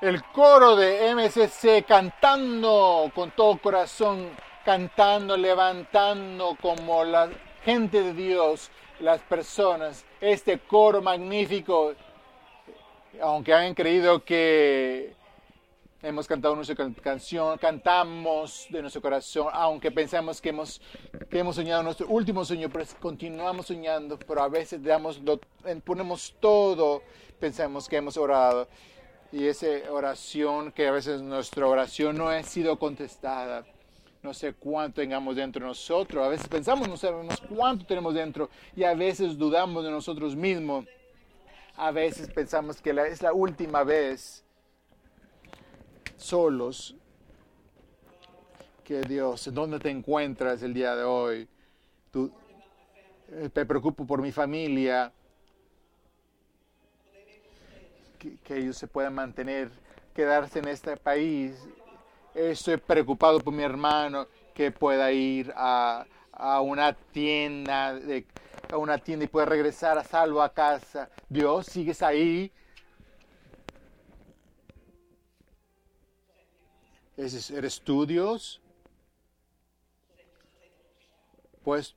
el coro de MCC cantando con todo corazón, cantando, levantando como la gente de Dios, las personas, este coro magnífico, aunque hayan creído que hemos cantado nuestra canción, cantamos de nuestro corazón, aunque pensamos que hemos, que hemos soñado nuestro último sueño, pero continuamos soñando, pero a veces damos, ponemos todo, pensamos que hemos orado y esa oración, que a veces nuestra oración no ha sido contestada. No sé cuánto tengamos dentro de nosotros. A veces pensamos, no sabemos cuánto tenemos dentro y a veces dudamos de nosotros mismos. A veces pensamos que es la última vez solos que Dios, ¿en dónde te encuentras el día de hoy? Tú, eh, te preocupo por mi familia, que, ellos se puedan mantener, quedarse en este país. Estoy preocupado por mi hermano que pueda ir a, a una tienda, de, a una tienda y pueda regresar a salvo a casa. Dios, sigues ahí. ¿Eres tú? Pues,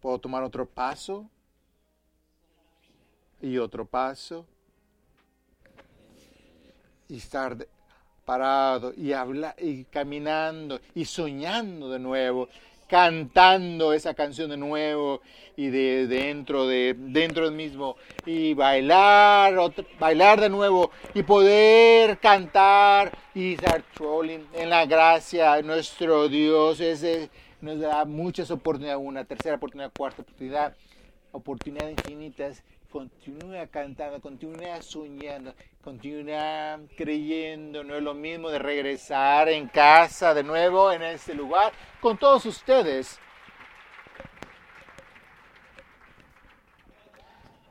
¿Puedo tomar otro paso? Y otro paso y estar parado y hablar y caminando y soñando de nuevo, cantando esa canción de nuevo y de, dentro de dentro mismo y bailar bailar de nuevo y poder cantar y estar trolling en la gracia nuestro Dios. Ese nos da muchas oportunidades una tercera oportunidad cuarta oportunidad oportunidades infinitas. Continúa cantando, continúa soñando, continúa creyendo. No es lo mismo de regresar en casa de nuevo en este lugar con todos ustedes.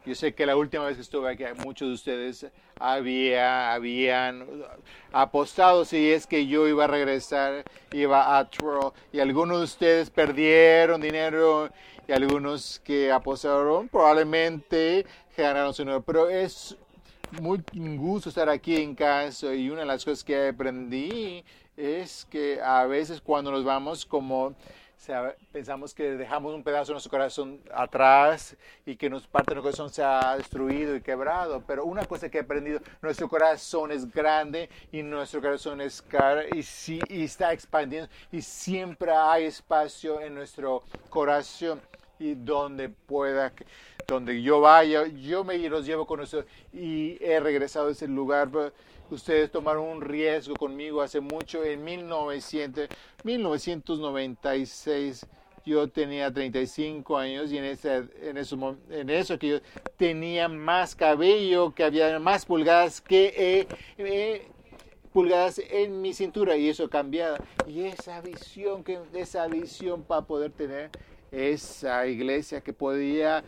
Yo sé que la última vez que estuve aquí, muchos de ustedes había, habían apostado si es que yo iba a regresar, iba a Troll, y algunos de ustedes perdieron dinero y algunos que apostaron probablemente ganaron su dinero. Pero es muy gusto estar aquí en casa y una de las cosas que aprendí es que a veces cuando nos vamos como pensamos que dejamos un pedazo de nuestro corazón atrás y que nos, parte de nuestro corazón se ha destruido y quebrado. Pero una cosa que he aprendido, nuestro corazón es grande y nuestro corazón es caro y, sí, y está expandiendo y siempre hay espacio en nuestro corazón y donde pueda, donde yo vaya, yo me los llevo con ustedes y he regresado a ese lugar Ustedes tomaron un riesgo conmigo hace mucho, en 1900, 1996. Yo tenía 35 años y en, ese, en, eso, en eso que yo tenía más cabello, que había más pulgadas que eh, eh, pulgadas en mi cintura y eso cambiado. Y esa visión, que, esa visión para poder tener esa iglesia que podía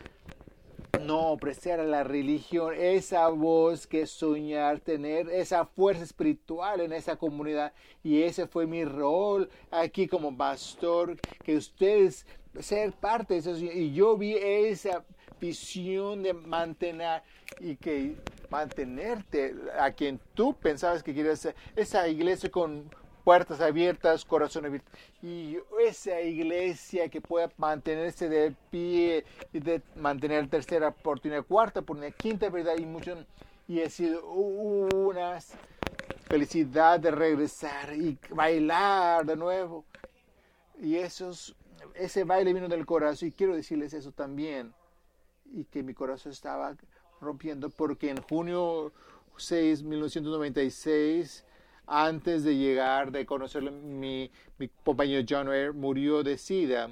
no apreciar a la religión, esa voz que soñar, tener esa fuerza espiritual en esa comunidad. Y ese fue mi rol aquí como pastor, que ustedes ser parte de eso. Y yo vi esa visión de mantener y que mantenerte a quien tú pensabas que querías ser, esa iglesia con puertas abiertas, corazón abierto. Y esa iglesia que pueda mantenerse de pie y de mantener tercera oportunidad, cuarta oportunidad, quinta verdad y mucho. Y ha sido una felicidad de regresar y bailar de nuevo. Y esos, ese baile vino del corazón y quiero decirles eso también. Y que mi corazón estaba rompiendo porque en junio 6, 1996, antes de llegar, de conocerlo, mi, mi compañero John Ware murió de SIDA.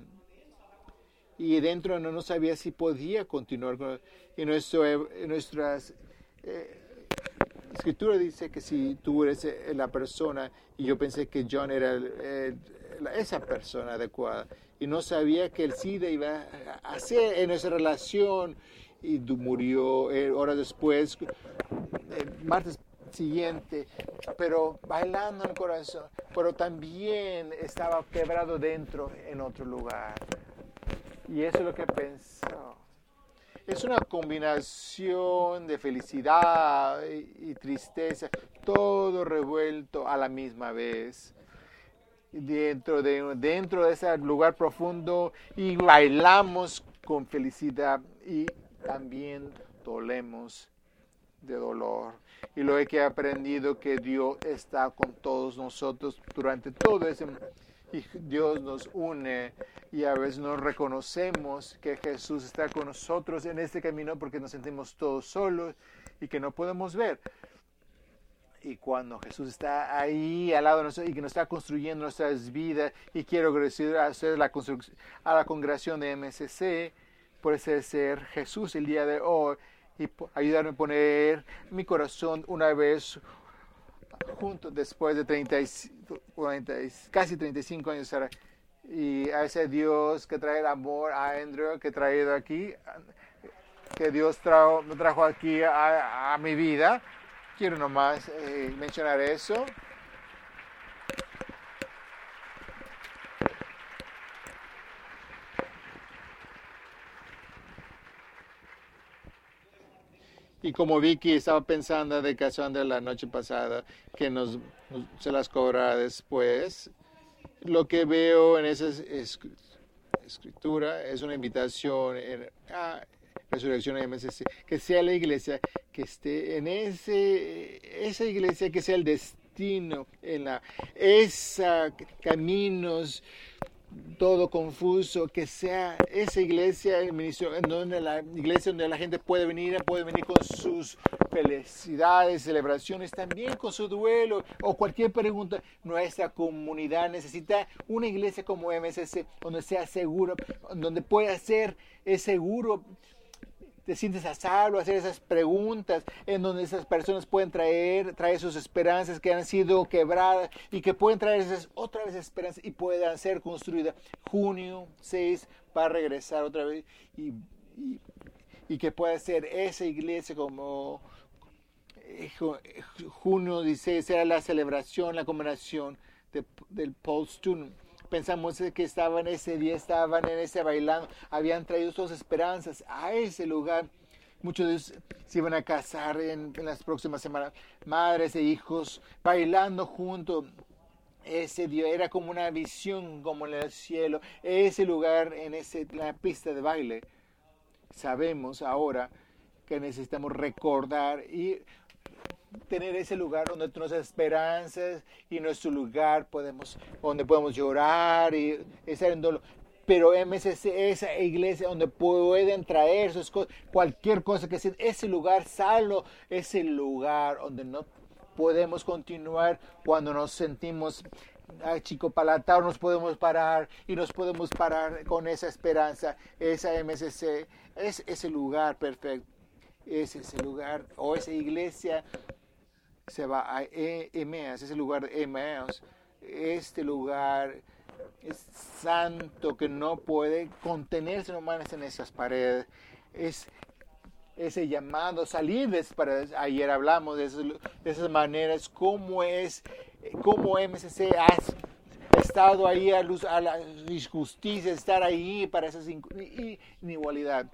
Y dentro no, no sabía si podía continuar con y nuestro, nuestras eh, escritura dice que si tú eres eh, la persona y yo pensé que John era esa persona adecuada y no sabía que el SIDA iba a hacer en nuestra relación y murió eh, horas después, martes siguiente, pero bailando en el corazón, pero también estaba quebrado dentro en otro lugar. Y eso es lo que pensó. es una combinación de felicidad y, tristeza, todo revuelto a la misma vez. Dentro de, dentro de ese lugar profundo y bailamos con felicidad y también dolemos de dolor. Y lo que he aprendido que Dios está con todos nosotros durante todo ese y Dios nos une y a veces no reconocemos que Jesús está con nosotros en este camino porque nos sentimos todos solos y que no podemos ver. Y cuando Jesús está ahí al lado de nosotros y que nos está construyendo nuestras vidas, y quiero agradecer a, la, a la congregación de MSC por ese ser Jesús el día de hoy y ayudarme a poner mi corazón una vez junto después de 30, 40, casi 35 años y a ese Dios que trae el amor a Andrew que he traído aquí que Dios trajo, trajo aquí a, a mi vida. Quiero nomás eh, mencionar eso Y como Vicky estaba pensando de canción de la noche pasada, que nos, se las cobra después, lo que veo en esa escritura es una invitación a Resurrección MSC, que sea la iglesia que esté en ese, esa iglesia, que sea el destino, en la, esa caminos todo confuso, que sea esa iglesia, el ministerio, donde la iglesia donde la gente puede venir, puede venir con sus felicidades, celebraciones, también con su duelo o cualquier pregunta. Nuestra comunidad necesita una iglesia como MSC, donde sea seguro, donde pueda ser seguro te sientes a salvo, hacer esas preguntas en donde esas personas pueden traer, traer sus esperanzas que han sido quebradas y que pueden traer esas otra vez esperanzas y puedan ser construidas. Junio 6 para regresar otra vez y, y, que pueda ser esa iglesia como eh, junio 16 será la celebración, la conmemoración del Paul Student pensamos que estaban ese día, estaban en ese bailando, habían traído sus esperanzas a ese lugar. Muchos de ellos se iban a casar en, las próximas semanas, madres e hijos bailando juntos. Ese día era como una visión, como en el cielo, ese lugar en ese, la pista de baile. Sabemos ahora que necesitamos recordar y tener ese lugar donde nuestras esperanzas y nuestro lugar podemos, donde podemos llorar y estar en dolor. Pero MSC, esa iglesia donde pueden traer sus cosas, cualquier cosa que sea, ese lugar salvo, ese lugar donde no podemos continuar cuando nos sentimos chico palatado, nos podemos parar y nos podemos parar con esa esperanza, esa MSC, es ese lugar perfecto, es ese lugar o esa iglesia se va a Emeas, ese lugar de Emeas. Este lugar es santo que no puede contenerse nomás en esas paredes. Es ese llamado, salir de esas paredes. Ayer hablamos de, de esas maneras, cómo es, cómo MSC ha estado ahí a, luz, a la injusticia, estar ahí para esa inigualdad.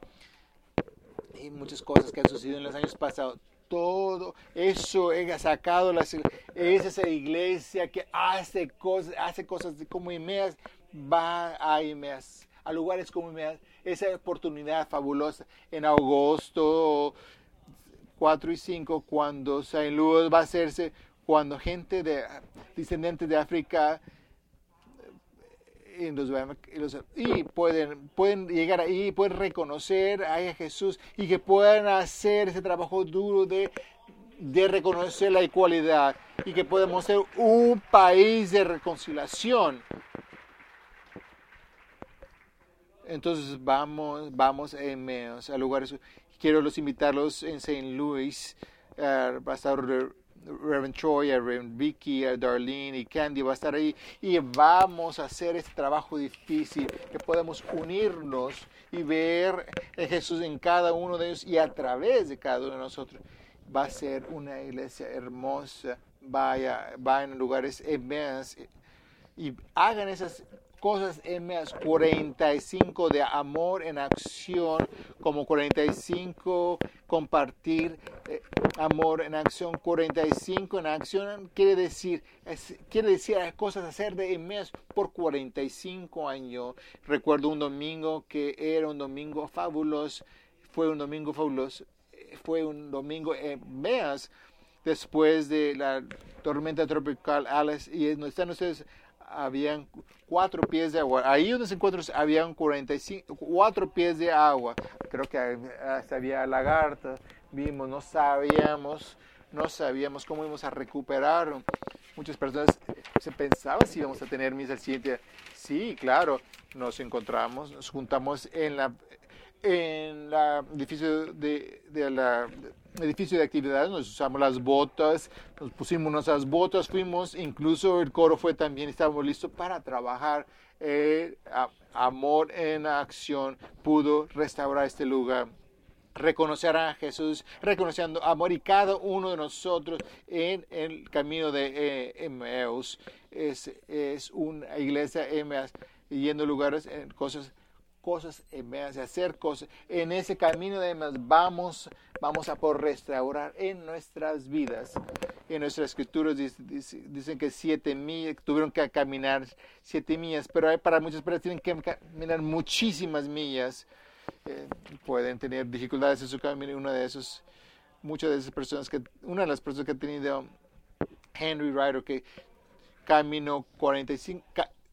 Y muchas cosas que han sucedido en los años pasados todo eso he sacado las, es esa iglesia que hace cosas, hace cosas como Imeas, va a Imeas, a lugares como Imeas, esa oportunidad fabulosa en agosto 4 y 5 cuando Saint Louis va a hacerse, cuando gente de descendientes de África y pueden, pueden llegar ahí, pueden reconocer a Jesús y que puedan hacer ese trabajo duro de, de reconocer la igualdad y que podemos ser un país de reconciliación. Entonces vamos, vamos en a lugares. Quiero los invitarlos en St. Louis, uh, Reverend Troy, a Reverend Vicky, a Darlene y Candy va a estar ahí y vamos a hacer este trabajo difícil que podemos unirnos y ver a Jesús en cada uno de ellos y a través de cada uno de nosotros. Va a ser una iglesia hermosa. Vaya, vayan en lugares inmensos y hagan esas cosas Emeas, 45 de amor en acción, como 45 compartir eh, amor en acción, 45 en acción quiere decir, quiere decir cosas hacer de Emeas por 45 años. Recuerdo un domingo que era un domingo fabuloso, fue un domingo fabuloso, fue un domingo Emeas después de la tormenta tropical Alice y están ustedes habían cuatro pies de agua. Ahí donde se encuentran habían 45, cuatro pies de agua. Creo que hasta había lagarta. Vimos, no sabíamos, no sabíamos cómo íbamos a recuperar. Muchas personas se pensaban si íbamos a tener misa el siguiente. Sí, claro, nos encontramos, nos juntamos en la en el edificio de, de la edificio de actividades, nos usamos las botas, nos pusimos nuestras botas, fuimos, incluso el coro fue también, estábamos listos para trabajar. Eh, amor en acción pudo restaurar este lugar. Reconocer a Jesús, reconociendo amor y cada uno de nosotros en el camino de eh, Emmaus. Es, es una iglesia Emmaus yendo a lugares, en cosas cosas, de hacer cosas, en ese camino de más vamos, vamos a por restaurar en nuestras vidas. En nuestras escrituras dicen que siete millas, tuvieron que caminar siete millas, pero hay para muchas personas tienen que caminar muchísimas millas. Eh, pueden tener dificultades en su camino una de esos, muchas de esas personas que, una de las personas que ha tenido Henry Ryder que caminó 45,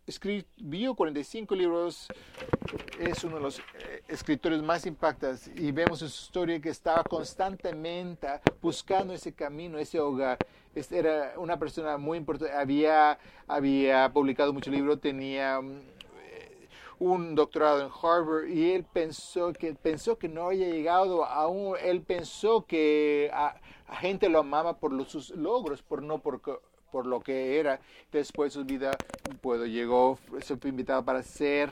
escribió 45 libros, es uno de los escritores más impactantes y vemos en su historia que estaba constantemente buscando ese camino, ese hogar. Este era una persona muy importante, había, había publicado muchos libros, tenía mm, eh, un doctorado en Harvard y él pensó que pensó que no había llegado aún él pensó que a, gente lo amaba por sus logros por no por por lo que era. Después su vida, puedo llegó, se fue invitado para ser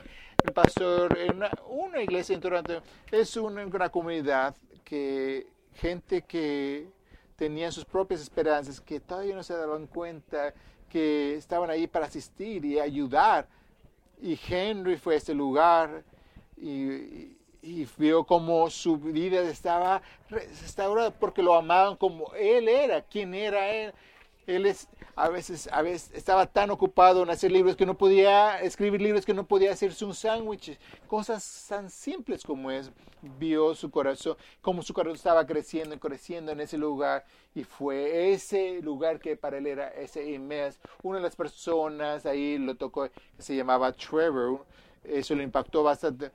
pastor en una, iglesia en Toronto. Es una, una comunidad que gente que tenía sus propias esperanzas, que todavía no se daban cuenta que estaban ahí para asistir y ayudar. Y Henry fue a este lugar y, y vio como su vida estaba restaurada porque lo amaban como él era, quien era él. Él es, a veces, a veces estaba tan ocupado en hacer libros que no podía escribir libros que no podía hacerse un sándwich. Cosas tan simples como es. Vio su corazón, como su corazón estaba creciendo y creciendo en ese lugar. Y fue ese lugar que para él era ese mes. Una de las personas ahí lo tocó, se llamaba Trevor. Eso le impactó bastante.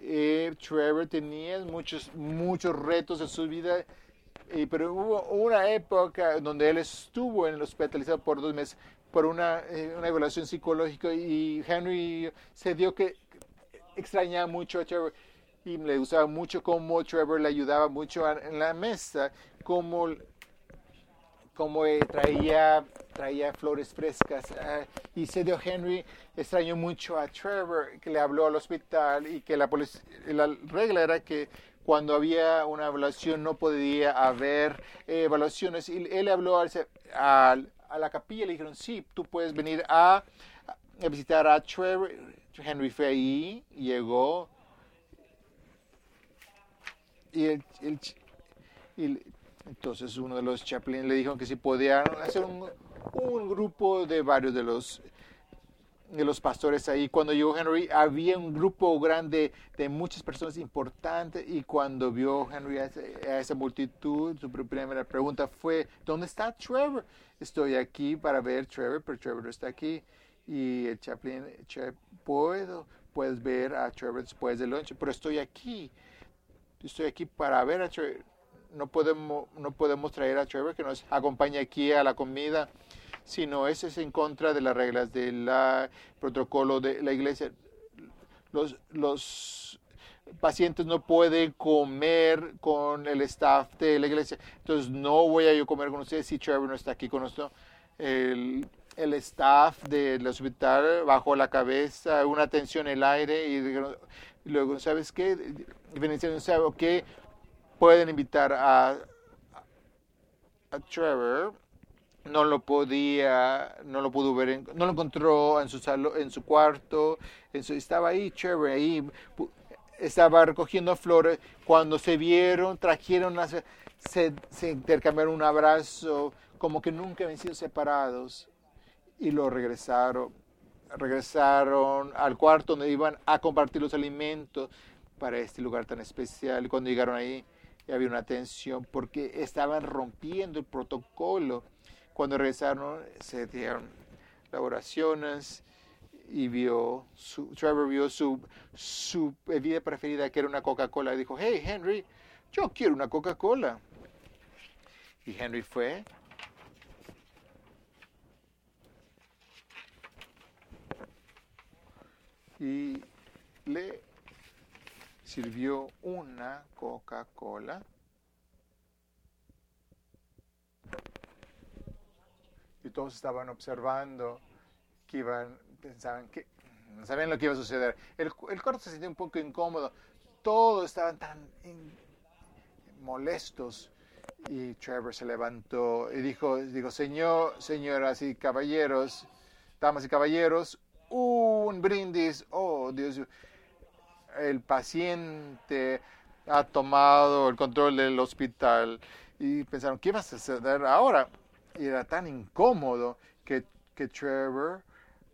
Eh, Trevor tenía muchos, muchos retos en su vida pero hubo una época donde él estuvo en el hospitalizado por dos meses por una, eh, una evaluación psicológica y Henry se dio que extrañaba mucho a Trevor y le gustaba mucho cómo Trevor le ayudaba mucho en la mesa, cómo, cómo eh, traía, traía flores frescas. Ah, y se dio Henry extrañó mucho a Trevor, que le habló al hospital y que la, la regla era que cuando había una evaluación no podía haber eh, evaluaciones. Y él habló a, a, la capilla y le dijeron, sí, tú puedes venir a, visitar a Trevor. Henry fue ahí, llegó. Y, entonces uno de los chaplains le dijo que si podían hacer un, un grupo de varios de los de los pastores ahí. Cuando llegó Henry, había un grupo grande de muchas personas importantes y cuando vio Henry a, esa multitud, su primera pregunta fue, ¿dónde está Trevor? Estoy aquí para ver Trevor, pero Trevor no está aquí. Y el chaplain, puedo, puedes ver a Trevor después del lunch, pero estoy aquí. Estoy aquí para ver a Trevor. No podemos, no podemos traer a Trevor que nos acompañe aquí a la comida sino ese es en contra de las reglas del protocolo de la iglesia. Los, los pacientes no pueden comer con el staff de la iglesia. Entonces no voy a yo comer con ustedes si Trevor no está aquí con nosotros. El, el staff del hospital bajó la cabeza, una tensión en el aire y, luego, ¿sabes qué? Veneciano sabe que pueden invitar a, a Trevor no lo podía, no lo pudo ver, no lo encontró en su salón, en su cuarto, en estaba ahí chévere, ahí estaba recogiendo flores. Cuando se vieron, trajeron, se, intercambiaron un abrazo, como que nunca habían sido separados y lo regresaron, regresaron al cuarto donde iban a compartir los alimentos para este lugar tan especial. Cuando llegaron ahí, había una tensión porque estaban rompiendo el protocolo cuando regresaron, se dieron oraciones y vio, su, Trevor vio su, su bebida preferida, que era una Coca-Cola, y dijo, hey Henry, yo quiero una Coca-Cola. Y Henry fue. Y le sirvió una Coca-Cola. Y todos estaban observando que iban, pensaban que no sabían lo que iba a suceder. El, el se sintió un poco incómodo, todos estaban tan molestos y Trevor se levantó y dijo, dijo, señor, señoras y caballeros, damas y caballeros, un brindis, oh Dios, el paciente ha tomado el control del hospital y pensaron, ¿qué va a suceder ahora? Y era tan incómodo que, que Trevor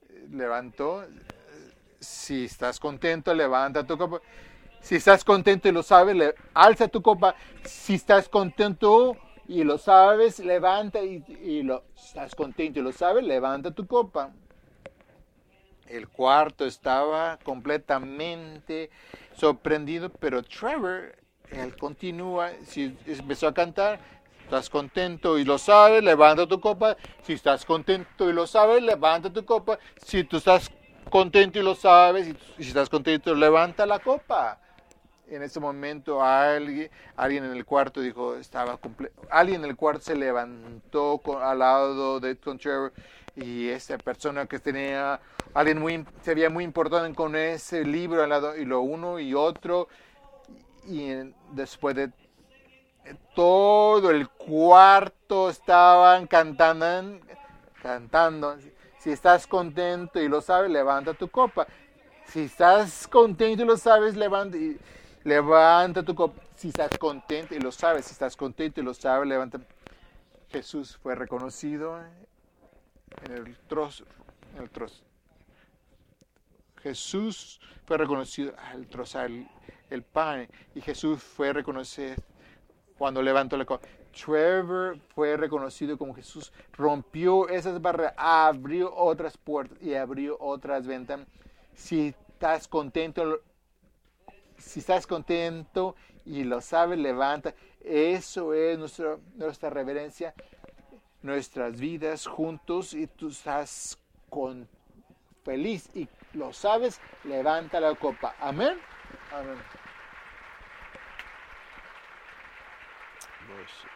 eh, levantó. Si estás contento, levanta tu copa. Si estás contento y lo sabes, alza tu copa. Si estás contento y lo sabes, levanta y, lo estás contento y lo sabes, levanta tu copa. El cuarto estaba completamente sorprendido, pero Trevor, él continúa, si empezó a cantar, estás contento y lo sabes, levanta tu copa. Si estás contento y lo sabes, levanta tu copa. Si tú estás contento y lo sabes, y si estás contento, levanta la copa. En ese momento alguien, alguien en el cuarto dijo, estaba alguien en el cuarto se levantó al lado de Tom y esa persona que tenía, alguien muy, se veía muy importante con ese libro al lado, y lo uno y otro, y después de todo el cuarto estaban cantando, cantando. Si estás contento y lo sabes, levanta tu copa. Si estás contento y lo sabes, levanta, levanta tu copa. Si estás contento y lo sabes, si estás contento y lo sabes, levanta. Jesús fue reconocido en el trozo. En el trozo. Jesús fue reconocido al trozar el, el pan y Jesús fue reconocido cuando levantó la copa. Trevor fue reconocido como Jesús, rompió esas barreras, abrió otras puertas y abrió otras ventanas. Si estás contento, si estás contento y lo sabes, levanta. Eso es nuestra, nuestra reverencia, nuestras vidas juntos y tú estás con, feliz y lo sabes, levanta la copa. Amén. Amén. Worship.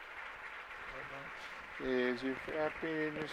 Is your happiness?